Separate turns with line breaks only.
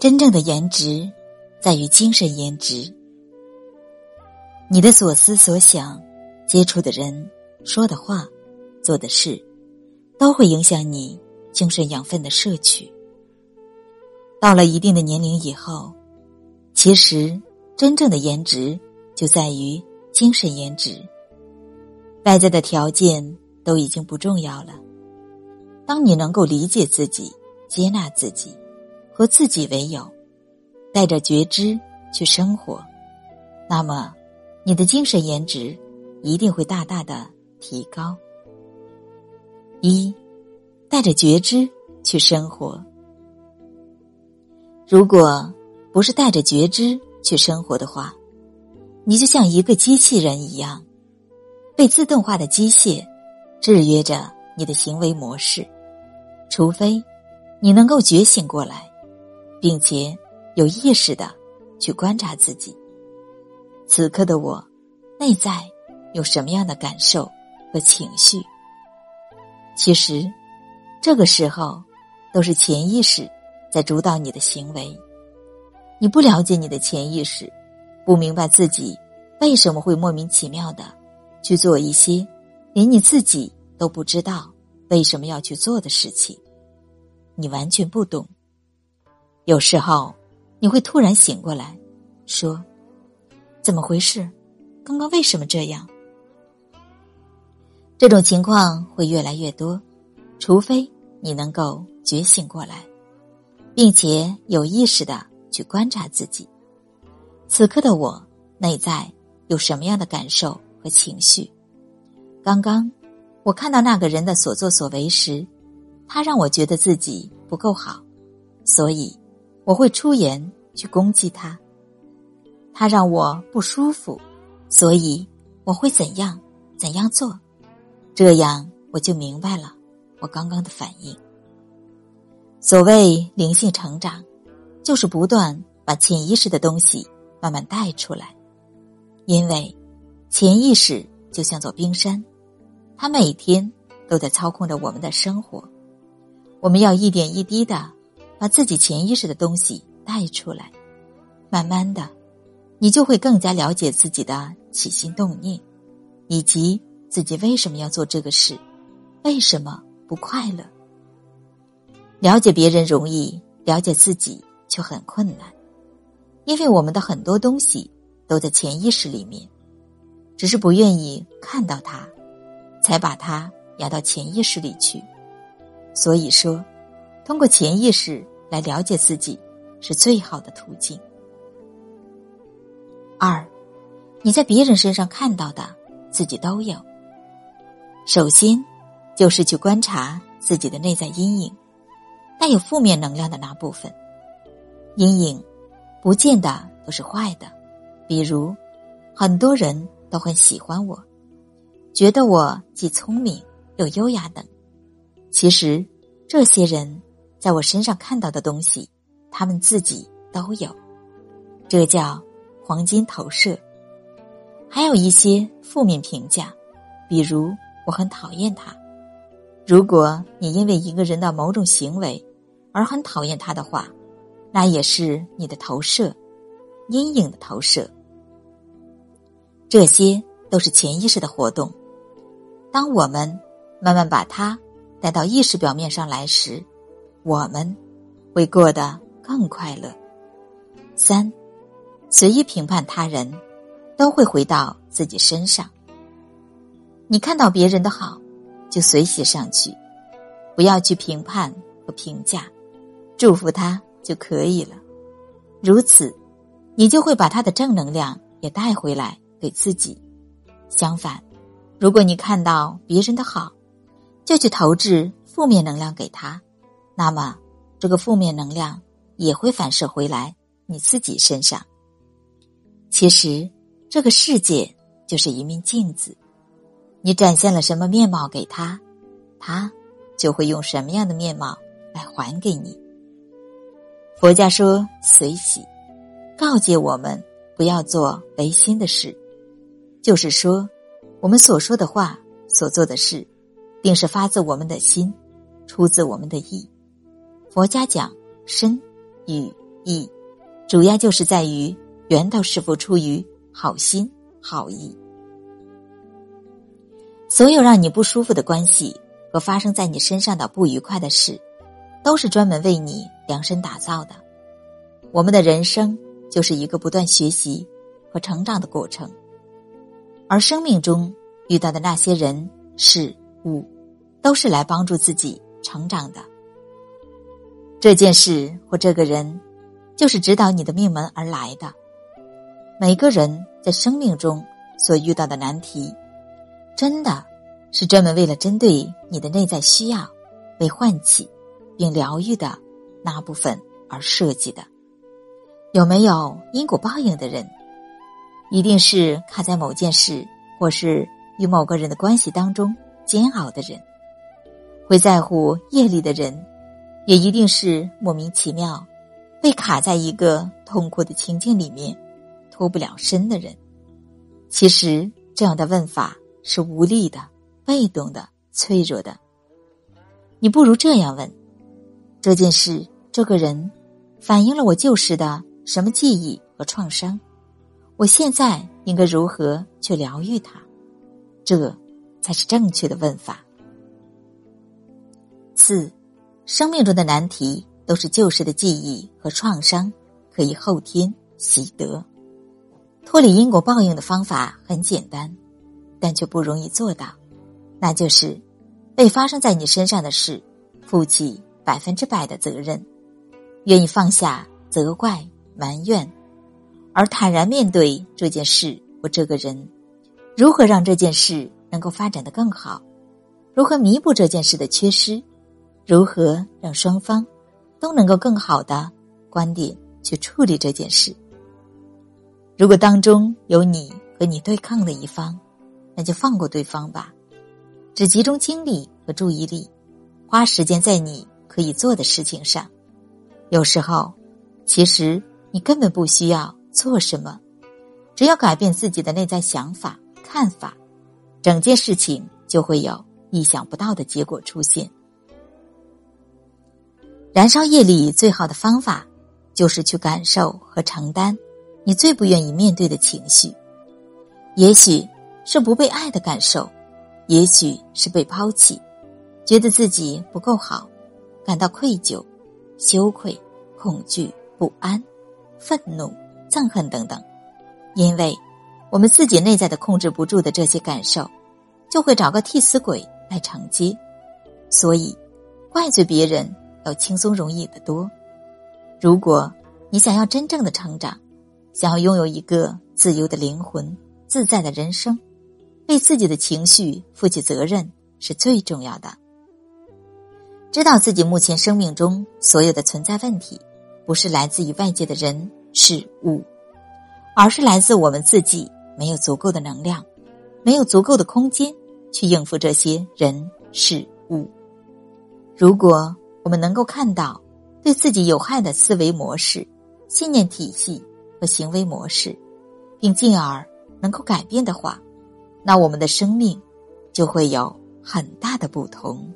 真正的颜值在于精神颜值。你的所思所想、接触的人、说的话、做的事，都会影响你精神养分的摄取。到了一定的年龄以后，其实真正的颜值就在于精神颜值。外在的条件都已经不重要了。当你能够理解自己、接纳自己，和自己为友，带着觉知去生活，那么你的精神颜值一定会大大的提高。一，带着觉知去生活。如果不是带着觉知去生活的话，你就像一个机器人一样，被自动化的机械制约着你的行为模式。除非你能够觉醒过来，并且有意识的去观察自己，此刻的我内在有什么样的感受和情绪？其实，这个时候都是潜意识。在主导你的行为，你不了解你的潜意识，不明白自己为什么会莫名其妙的去做一些连你自己都不知道为什么要去做的事情，你完全不懂。有时候你会突然醒过来，说：“怎么回事？刚刚为什么这样？”这种情况会越来越多，除非你能够觉醒过来。并且有意识的去观察自己，此刻的我内在有什么样的感受和情绪？刚刚我看到那个人的所作所为时，他让我觉得自己不够好，所以我会出言去攻击他。他让我不舒服，所以我会怎样怎样做？这样我就明白了我刚刚的反应。所谓灵性成长，就是不断把潜意识的东西慢慢带出来，因为潜意识就像座冰山，它每天都在操控着我们的生活。我们要一点一滴的把自己潜意识的东西带出来，慢慢的，你就会更加了解自己的起心动念，以及自己为什么要做这个事，为什么不快乐。了解别人容易，了解自己却很困难，因为我们的很多东西都在潜意识里面，只是不愿意看到它，才把它压到潜意识里去。所以说，通过潜意识来了解自己是最好的途径。二，你在别人身上看到的自己都有。首先，就是去观察自己的内在阴影。带有负面能量的那部分，阴影，不见得都是坏的。比如，很多人都很喜欢我，觉得我既聪明又优雅等。其实，这些人在我身上看到的东西，他们自己都有，这叫黄金投射。还有一些负面评价，比如我很讨厌他。如果你因为一个人的某种行为，而很讨厌他的话，那也是你的投射，阴影的投射。这些都是潜意识的活动。当我们慢慢把它带到意识表面上来时，我们会过得更快乐。三，随意评判他人，都会回到自己身上。你看到别人的好，就随喜上去，不要去评判和评价。祝福他就可以了，如此，你就会把他的正能量也带回来给自己。相反，如果你看到别人的好，就去投掷负面能量给他，那么这个负面能量也会反射回来你自己身上。其实，这个世界就是一面镜子，你展现了什么面貌给他，他就会用什么样的面貌来还给你。佛家说随喜，告诫我们不要做违心的事，就是说，我们所说的话、所做的事，定是发自我们的心，出自我们的意。佛家讲身、语、义，主要就是在于源头是否出于好心好意。所有让你不舒服的关系和发生在你身上的不愉快的事，都是专门为你量身打造的。我们的人生就是一个不断学习和成长的过程，而生命中遇到的那些人事物，都是来帮助自己成长的。这件事或这个人，就是指导你的命门而来的。每个人在生命中所遇到的难题。真的，是专门为了针对你的内在需要，被唤起并疗愈的那部分而设计的。有没有因果报应的人？一定是卡在某件事或是与某个人的关系当中煎熬的人。会在乎业力的人，也一定是莫名其妙被卡在一个痛苦的情境里面脱不了身的人。其实这样的问法。是无力的、被动的、脆弱的。你不如这样问：这件事、这个人，反映了我旧时的什么记忆和创伤？我现在应该如何去疗愈它？这才是正确的问法。四，生命中的难题都是旧时的记忆和创伤，可以后天习得。脱离因果报应的方法很简单。但却不容易做到，那就是被发生在你身上的事负起百分之百的责任，愿意放下责怪埋怨，而坦然面对这件事或这个人。如何让这件事能够发展的更好？如何弥补这件事的缺失？如何让双方都能够更好的观点去处理这件事？如果当中有你和你对抗的一方。那就放过对方吧，只集中精力和注意力，花时间在你可以做的事情上。有时候，其实你根本不需要做什么，只要改变自己的内在想法、看法，整件事情就会有意想不到的结果出现。燃烧业力最好的方法，就是去感受和承担你最不愿意面对的情绪，也许。是不被爱的感受，也许是被抛弃，觉得自己不够好，感到愧疚、羞愧、恐惧、不安、愤怒、憎恨等等。因为我们自己内在的控制不住的这些感受，就会找个替死鬼来承接，所以怪罪别人要轻松容易得多。如果你想要真正的成长，想要拥有一个自由的灵魂、自在的人生。为自己的情绪负起责任是最重要的。知道自己目前生命中所有的存在问题，不是来自于外界的人事物，而是来自我们自己没有足够的能量，没有足够的空间去应付这些人事物。如果我们能够看到对自己有害的思维模式、信念体系和行为模式，并进而能够改变的话，那我们的生命就会有很大的不同。